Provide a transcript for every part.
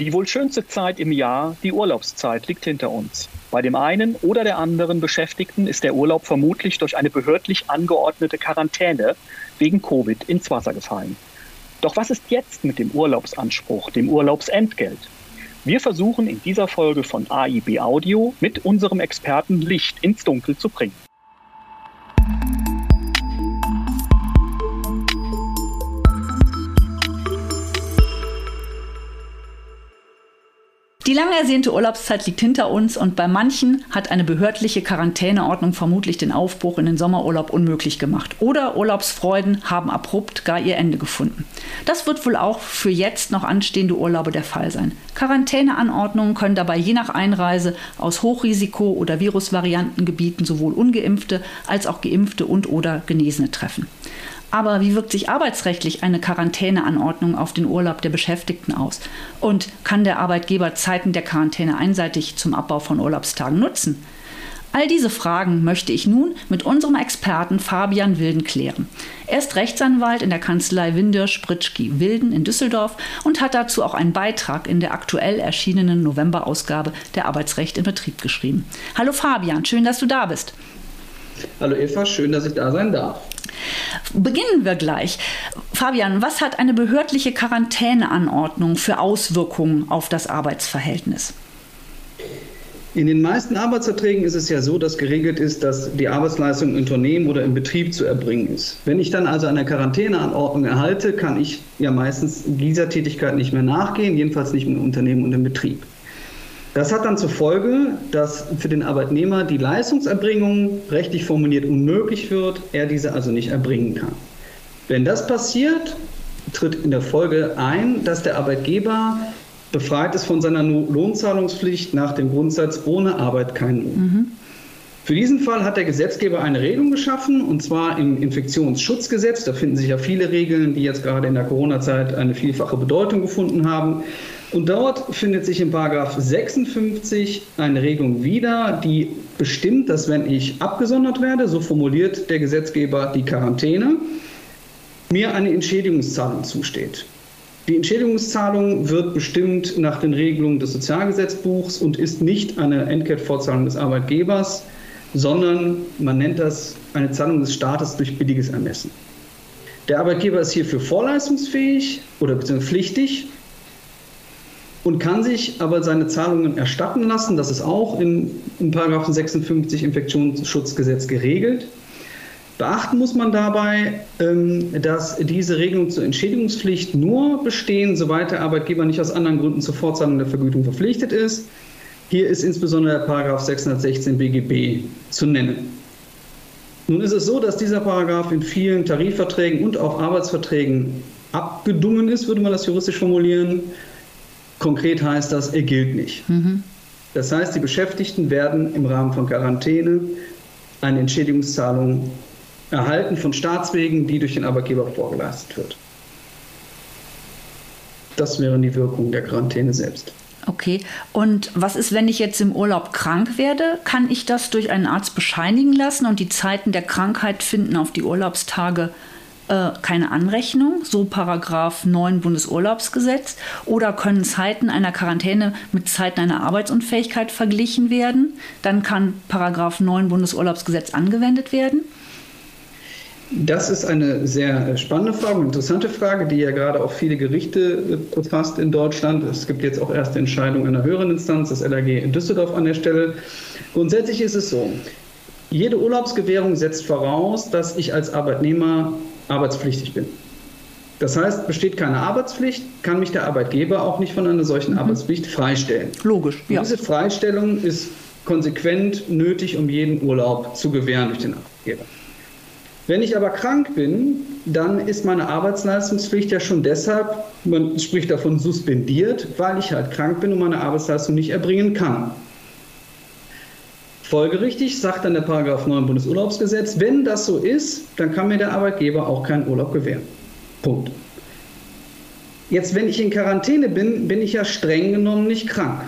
Die wohl schönste Zeit im Jahr, die Urlaubszeit, liegt hinter uns. Bei dem einen oder der anderen Beschäftigten ist der Urlaub vermutlich durch eine behördlich angeordnete Quarantäne wegen Covid ins Wasser gefallen. Doch was ist jetzt mit dem Urlaubsanspruch, dem Urlaubsentgelt? Wir versuchen in dieser Folge von AIB Audio mit unserem Experten Licht ins Dunkel zu bringen. Die lang ersehnte Urlaubszeit liegt hinter uns und bei manchen hat eine behördliche Quarantäneordnung vermutlich den Aufbruch in den Sommerurlaub unmöglich gemacht. Oder Urlaubsfreuden haben abrupt gar ihr Ende gefunden. Das wird wohl auch für jetzt noch anstehende Urlaube der Fall sein. Quarantäneanordnungen können dabei je nach Einreise aus Hochrisiko- oder Virusvariantengebieten sowohl ungeimpfte als auch geimpfte und oder Genesene treffen. Aber wie wirkt sich arbeitsrechtlich eine Quarantäneanordnung auf den Urlaub der Beschäftigten aus? Und kann der Arbeitgeber Zeiten der Quarantäne einseitig zum Abbau von Urlaubstagen nutzen? All diese Fragen möchte ich nun mit unserem Experten Fabian Wilden klären. Er ist Rechtsanwalt in der Kanzlei Winder Spritschki Wilden in Düsseldorf und hat dazu auch einen Beitrag in der aktuell erschienenen Novemberausgabe der Arbeitsrecht in Betrieb geschrieben. Hallo Fabian, schön, dass du da bist. Hallo Eva, schön, dass ich da sein darf. Beginnen wir gleich. Fabian, was hat eine behördliche Quarantäneanordnung für Auswirkungen auf das Arbeitsverhältnis? In den meisten Arbeitsverträgen ist es ja so, dass geregelt ist, dass die Arbeitsleistung im Unternehmen oder im Betrieb zu erbringen ist. Wenn ich dann also eine Quarantäneanordnung erhalte, kann ich ja meistens dieser Tätigkeit nicht mehr nachgehen, jedenfalls nicht im Unternehmen und im Betrieb. Das hat dann zur Folge, dass für den Arbeitnehmer die Leistungserbringung rechtlich formuliert unmöglich wird, er diese also nicht erbringen kann. Wenn das passiert, tritt in der Folge ein, dass der Arbeitgeber befreit ist von seiner Lohnzahlungspflicht nach dem Grundsatz ohne Arbeit kein Lohn. Mhm. Für diesen Fall hat der Gesetzgeber eine Regelung geschaffen, und zwar im Infektionsschutzgesetz. Da finden sich ja viele Regeln, die jetzt gerade in der Corona-Zeit eine vielfache Bedeutung gefunden haben. Und dort findet sich in Paragraph 56 eine Regelung wieder, die bestimmt, dass wenn ich abgesondert werde, so formuliert der Gesetzgeber die Quarantäne, mir eine Entschädigungszahlung zusteht. Die Entschädigungszahlung wird bestimmt nach den Regelungen des Sozialgesetzbuchs und ist nicht eine Entgeltfortzahlung des Arbeitgebers, sondern man nennt das eine Zahlung des Staates durch billiges Ermessen. Der Arbeitgeber ist hierfür vorleistungsfähig oder beziehungsweise pflichtig und kann sich aber seine Zahlungen erstatten lassen. Das ist auch in, in 56 Infektionsschutzgesetz geregelt. Beachten muss man dabei, ähm, dass diese Regelungen zur Entschädigungspflicht nur bestehen, soweit der Arbeitgeber nicht aus anderen Gründen zur Fortzahlung der Vergütung verpflichtet ist. Hier ist insbesondere der Paragraph 616 BGB zu nennen. Nun ist es so, dass dieser Paragraph in vielen Tarifverträgen und auch Arbeitsverträgen abgedungen ist, würde man das juristisch formulieren. Konkret heißt das, er gilt nicht. Mhm. Das heißt, die Beschäftigten werden im Rahmen von Quarantäne eine Entschädigungszahlung erhalten von Staatswegen, die durch den Arbeitgeber vorgeleistet wird. Das wären die Wirkungen der Quarantäne selbst. Okay, und was ist, wenn ich jetzt im Urlaub krank werde? Kann ich das durch einen Arzt bescheinigen lassen und die Zeiten der Krankheit finden auf die Urlaubstage äh, keine Anrechnung, so Paragraph 9 Bundesurlaubsgesetz, oder können Zeiten einer Quarantäne mit Zeiten einer Arbeitsunfähigkeit verglichen werden? Dann kann Paragraph 9 Bundesurlaubsgesetz angewendet werden. Das ist eine sehr spannende Frage, interessante Frage, die ja gerade auch viele Gerichte befasst in Deutschland. Es gibt jetzt auch erste Entscheidungen einer höheren Instanz, das LAG in Düsseldorf an der Stelle. Grundsätzlich ist es so, jede Urlaubsgewährung setzt voraus, dass ich als Arbeitnehmer arbeitspflichtig bin. Das heißt, besteht keine Arbeitspflicht, kann mich der Arbeitgeber auch nicht von einer solchen mhm. Arbeitspflicht freistellen. Logisch. Ja. Diese Freistellung ist konsequent nötig, um jeden Urlaub zu gewähren durch den Arbeitgeber. Wenn ich aber krank bin, dann ist meine Arbeitsleistungspflicht ja schon deshalb, man spricht davon suspendiert, weil ich halt krank bin und meine Arbeitsleistung nicht erbringen kann. Folgerichtig sagt dann der Paragraph 9 Bundesurlaubsgesetz, wenn das so ist, dann kann mir der Arbeitgeber auch keinen Urlaub gewähren. Punkt. Jetzt, wenn ich in Quarantäne bin, bin ich ja streng genommen nicht krank.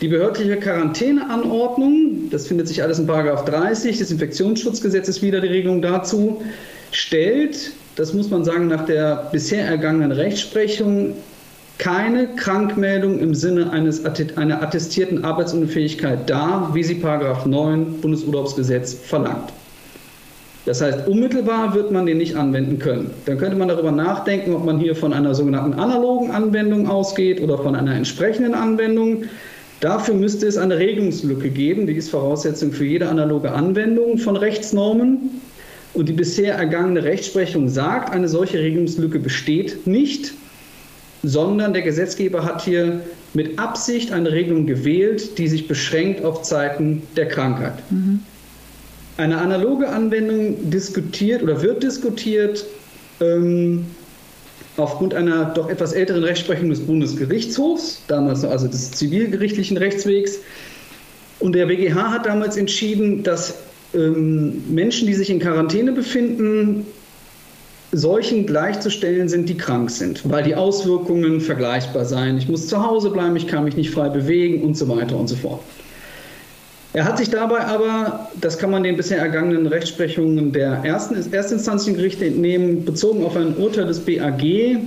Die behördliche Quarantäneanordnung, das findet sich alles in Paragraph 30 des Infektionsschutzgesetzes wieder die Regelung dazu, stellt, das muss man sagen, nach der bisher ergangenen Rechtsprechung keine Krankmeldung im Sinne eines, einer attestierten Arbeitsunfähigkeit dar, wie sie Paragraph 9 Bundesurlaubsgesetz verlangt. Das heißt, unmittelbar wird man den nicht anwenden können. Dann könnte man darüber nachdenken, ob man hier von einer sogenannten analogen Anwendung ausgeht oder von einer entsprechenden Anwendung. Dafür müsste es eine Regelungslücke geben, die ist Voraussetzung für jede analoge Anwendung von Rechtsnormen. Und die bisher ergangene Rechtsprechung sagt, eine solche Regelungslücke besteht nicht, sondern der Gesetzgeber hat hier mit Absicht eine Regelung gewählt, die sich beschränkt auf Zeiten der Krankheit. Mhm. Eine analoge Anwendung diskutiert oder wird diskutiert ähm, aufgrund einer doch etwas älteren Rechtsprechung des Bundesgerichtshofs, damals also des zivilgerichtlichen Rechtswegs. Und der BGH hat damals entschieden, dass ähm, Menschen, die sich in Quarantäne befinden, solchen gleichzustellen sind, die krank sind, weil die Auswirkungen vergleichbar seien. Ich muss zu Hause bleiben, ich kann mich nicht frei bewegen und so weiter und so fort. Er hat sich dabei aber, das kann man den bisher ergangenen Rechtsprechungen der ersten Erstinstanzengerichte entnehmen, bezogen auf ein Urteil des BAG,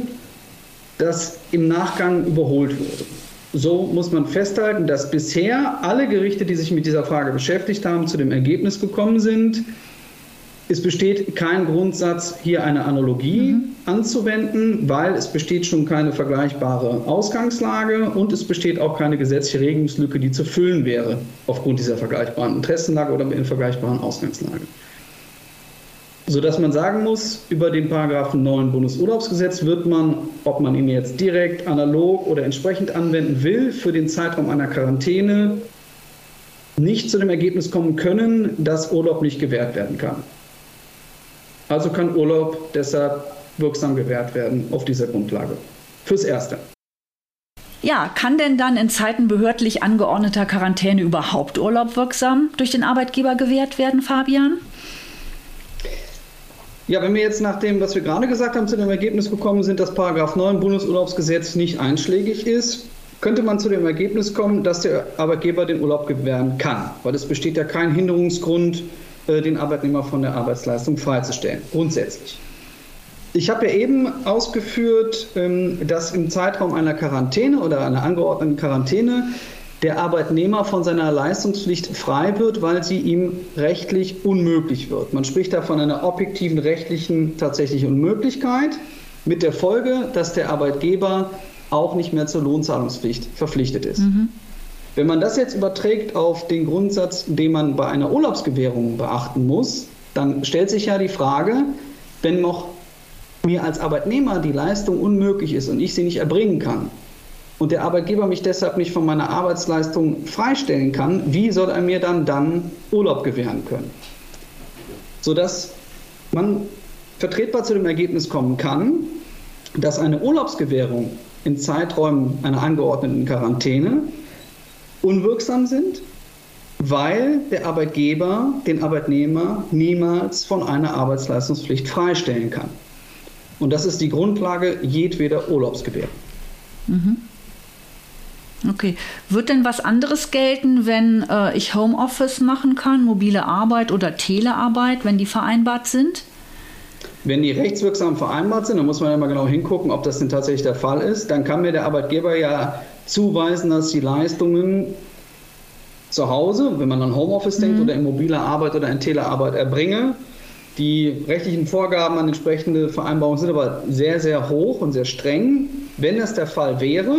das im Nachgang überholt wurde. So muss man festhalten, dass bisher alle Gerichte, die sich mit dieser Frage beschäftigt haben, zu dem Ergebnis gekommen sind, es besteht kein Grundsatz, hier eine Analogie mhm. anzuwenden, weil es besteht schon keine vergleichbare Ausgangslage und es besteht auch keine gesetzliche Regelungslücke, die zu füllen wäre aufgrund dieser vergleichbaren Interessenlage oder in vergleichbaren Ausgangslage. Sodass man sagen muss, über den Paragraphen 9 Bundesurlaubsgesetz wird man, ob man ihn jetzt direkt, analog oder entsprechend anwenden will, für den Zeitraum einer Quarantäne nicht zu dem Ergebnis kommen können, dass Urlaub nicht gewährt werden kann. Also kann Urlaub deshalb wirksam gewährt werden auf dieser Grundlage. Fürs Erste. Ja, kann denn dann in Zeiten behördlich angeordneter Quarantäne überhaupt Urlaub wirksam durch den Arbeitgeber gewährt werden, Fabian? Ja, wenn wir jetzt nach dem, was wir gerade gesagt haben, zu dem Ergebnis gekommen sind, dass Paragraph 9 Bundesurlaubsgesetz nicht einschlägig ist, könnte man zu dem Ergebnis kommen, dass der Arbeitgeber den Urlaub gewähren kann, weil es besteht ja kein Hinderungsgrund den Arbeitnehmer von der Arbeitsleistung freizustellen, grundsätzlich. Ich habe ja eben ausgeführt, ähm, dass im Zeitraum einer Quarantäne oder einer angeordneten Quarantäne der Arbeitnehmer von seiner Leistungspflicht frei wird, weil sie ihm rechtlich unmöglich wird. Man spricht da von einer objektiven rechtlichen tatsächlichen Unmöglichkeit mit der Folge, dass der Arbeitgeber auch nicht mehr zur Lohnzahlungspflicht verpflichtet ist. Mhm. Wenn man das jetzt überträgt auf den Grundsatz, den man bei einer Urlaubsgewährung beachten muss, dann stellt sich ja die Frage, wenn noch mir als Arbeitnehmer die Leistung unmöglich ist und ich sie nicht erbringen kann und der Arbeitgeber mich deshalb nicht von meiner Arbeitsleistung freistellen kann, wie soll er mir dann dann Urlaub gewähren können? Sodass man vertretbar zu dem Ergebnis kommen kann, dass eine Urlaubsgewährung in Zeiträumen einer angeordneten Quarantäne unwirksam sind, weil der Arbeitgeber den Arbeitnehmer niemals von einer Arbeitsleistungspflicht freistellen kann. Und das ist die Grundlage jedweder Urlaubsgewährung. Mhm. Okay. Wird denn was anderes gelten, wenn äh, ich Homeoffice machen kann, mobile Arbeit oder Telearbeit, wenn die vereinbart sind? Wenn die rechtswirksam vereinbart sind, dann muss man ja mal genau hingucken, ob das denn tatsächlich der Fall ist. Dann kann mir der Arbeitgeber ja zuweisen, dass die Leistungen zu Hause, wenn man an Homeoffice mhm. denkt oder in mobiler Arbeit oder in Telearbeit erbringe. Die rechtlichen Vorgaben an entsprechende Vereinbarungen sind aber sehr, sehr hoch und sehr streng. Wenn das der Fall wäre,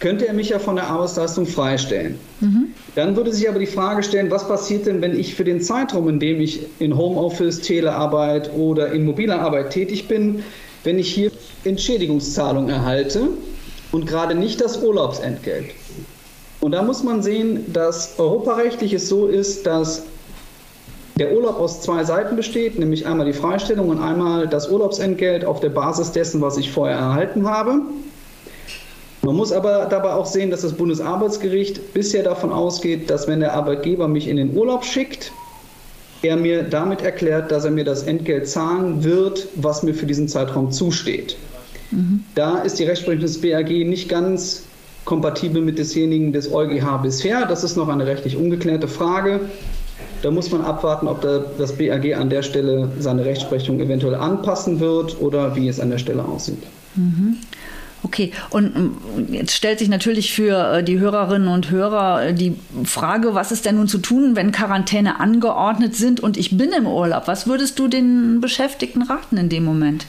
könnte er mich ja von der Arbeitsleistung freistellen. Mhm. Dann würde sich aber die Frage stellen, was passiert denn, wenn ich für den Zeitraum, in dem ich in Homeoffice, Telearbeit oder in mobiler Arbeit tätig bin, wenn ich hier Entschädigungszahlung erhalte und gerade nicht das Urlaubsentgelt. Und da muss man sehen, dass europarechtlich es so ist, dass der Urlaub aus zwei Seiten besteht, nämlich einmal die Freistellung und einmal das Urlaubsentgelt auf der Basis dessen, was ich vorher erhalten habe. Man muss aber dabei auch sehen, dass das Bundesarbeitsgericht bisher davon ausgeht, dass wenn der Arbeitgeber mich in den Urlaub schickt, er mir damit erklärt, dass er mir das Entgelt zahlen wird, was mir für diesen Zeitraum zusteht. Da ist die Rechtsprechung des BAG nicht ganz kompatibel mit desjenigen des EuGH bisher. Das ist noch eine rechtlich ungeklärte Frage. Da muss man abwarten, ob das BAG an der Stelle seine Rechtsprechung eventuell anpassen wird oder wie es an der Stelle aussieht. Mhm. Okay, und ähm, jetzt stellt sich natürlich für äh, die Hörerinnen und Hörer äh, die Frage, was ist denn nun zu tun, wenn Quarantäne angeordnet sind und ich bin im Urlaub? Was würdest du den Beschäftigten raten in dem Moment?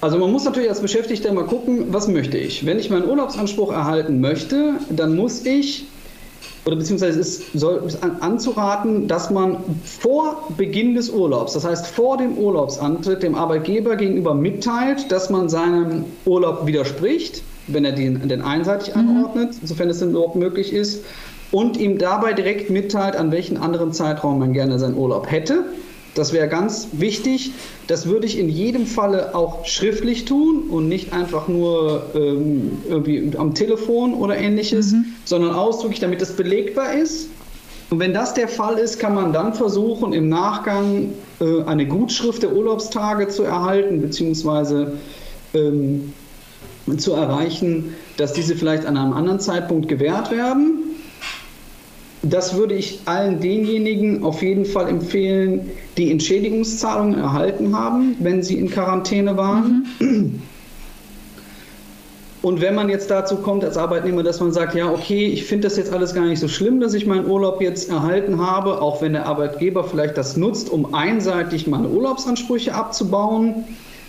Also man muss natürlich als Beschäftigter mal gucken, was möchte ich. Wenn ich meinen Urlaubsanspruch erhalten möchte, dann muss ich oder beziehungsweise es ist, soll, ist anzuraten, dass man vor Beginn des Urlaubs, das heißt vor dem Urlaubsantritt, dem Arbeitgeber gegenüber mitteilt, dass man seinem Urlaub widerspricht, wenn er den, den einseitig mhm. anordnet, sofern es denn überhaupt möglich ist, und ihm dabei direkt mitteilt, an welchen anderen Zeitraum man gerne seinen Urlaub hätte. Das wäre ganz wichtig. Das würde ich in jedem Falle auch schriftlich tun und nicht einfach nur ähm, irgendwie am Telefon oder ähnliches, mhm. sondern ausdrücklich, damit es belegbar ist. Und wenn das der Fall ist, kann man dann versuchen, im Nachgang äh, eine Gutschrift der Urlaubstage zu erhalten, beziehungsweise ähm, zu erreichen, dass diese vielleicht an einem anderen Zeitpunkt gewährt werden. Das würde ich allen denjenigen auf jeden Fall empfehlen, die Entschädigungszahlungen erhalten haben, wenn sie in Quarantäne waren. Mhm. Und wenn man jetzt dazu kommt als Arbeitnehmer, dass man sagt, ja, okay, ich finde das jetzt alles gar nicht so schlimm, dass ich meinen Urlaub jetzt erhalten habe, auch wenn der Arbeitgeber vielleicht das nutzt, um einseitig meine Urlaubsansprüche abzubauen.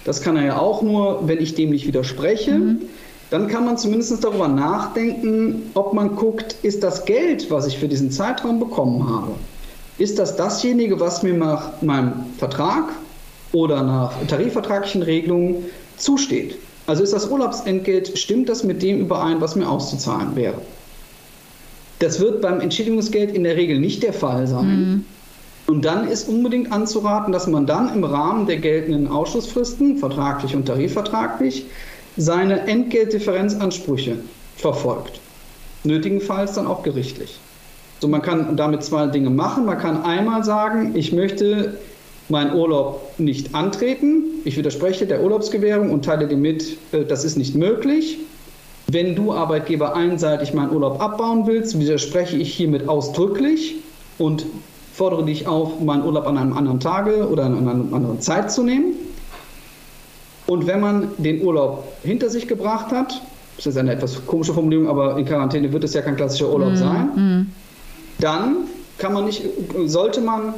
Das kann er ja auch nur, wenn ich dem nicht widerspreche. Mhm dann kann man zumindest darüber nachdenken, ob man guckt, ist das Geld, was ich für diesen Zeitraum bekommen habe, ist das dasjenige, was mir nach meinem Vertrag oder nach tarifvertraglichen Regelungen zusteht? Also ist das Urlaubsentgelt, stimmt das mit dem überein, was mir auszuzahlen wäre? Das wird beim Entschädigungsgeld in der Regel nicht der Fall sein. Mhm. Und dann ist unbedingt anzuraten, dass man dann im Rahmen der geltenden Ausschussfristen, vertraglich und tarifvertraglich, seine Entgeltdifferenzansprüche verfolgt. Nötigenfalls dann auch gerichtlich. So, man kann damit zwei Dinge machen. Man kann einmal sagen, ich möchte meinen Urlaub nicht antreten. Ich widerspreche der Urlaubsgewährung und teile dir mit, äh, das ist nicht möglich. Wenn du Arbeitgeber einseitig meinen Urlaub abbauen willst, widerspreche ich hiermit ausdrücklich und fordere dich auf, meinen Urlaub an einem anderen Tage oder an einer anderen Zeit zu nehmen. Und wenn man den Urlaub hinter sich gebracht hat, das ist eine etwas komische Formulierung, aber in Quarantäne wird es ja kein klassischer Urlaub mm, sein, mm. dann kann man nicht, sollte man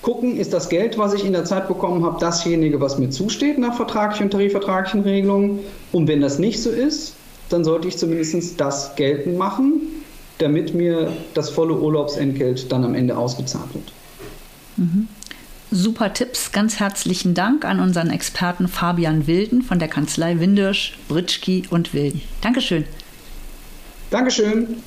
gucken, ist das Geld, was ich in der Zeit bekommen habe, dasjenige, was mir zusteht nach vertraglichen und tarifvertraglichen Regelungen. Und wenn das nicht so ist, dann sollte ich zumindest das geltend machen, damit mir das volle Urlaubsentgelt dann am Ende ausgezahlt wird. Mhm. Super Tipps. Ganz herzlichen Dank an unseren Experten Fabian Wilden von der Kanzlei Windirsch, Britschki und Wilden. Dankeschön. Dankeschön.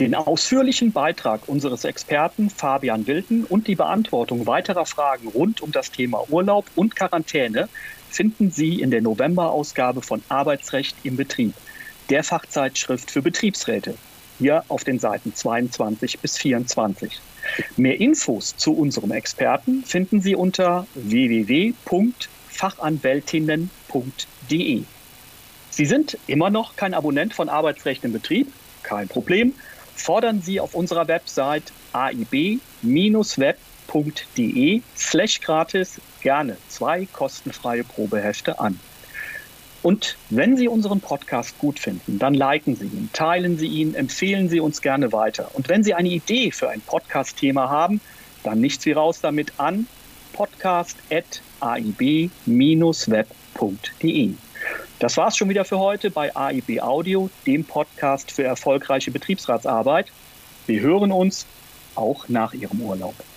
Den ausführlichen Beitrag unseres Experten Fabian Wilden und die Beantwortung weiterer Fragen rund um das Thema Urlaub und Quarantäne finden Sie in der November-Ausgabe von Arbeitsrecht im Betrieb, der Fachzeitschrift für Betriebsräte, hier auf den Seiten 22 bis 24. Mehr Infos zu unserem Experten finden Sie unter www.fachanwältinnen.de. Sie sind immer noch kein Abonnent von Arbeitsrecht im Betrieb? Kein Problem. Fordern Sie auf unserer Website aib-web www.ftf.de slash gratis gerne zwei kostenfreie Probehefte an. Und wenn Sie unseren Podcast gut finden, dann liken Sie ihn, teilen Sie ihn, empfehlen Sie uns gerne weiter. Und wenn Sie eine Idee für ein Podcast-Thema haben, dann nichts wie raus damit an podcast.aib-web.de. Das war's schon wieder für heute bei AIB Audio, dem Podcast für erfolgreiche Betriebsratsarbeit. Wir hören uns auch nach Ihrem Urlaub.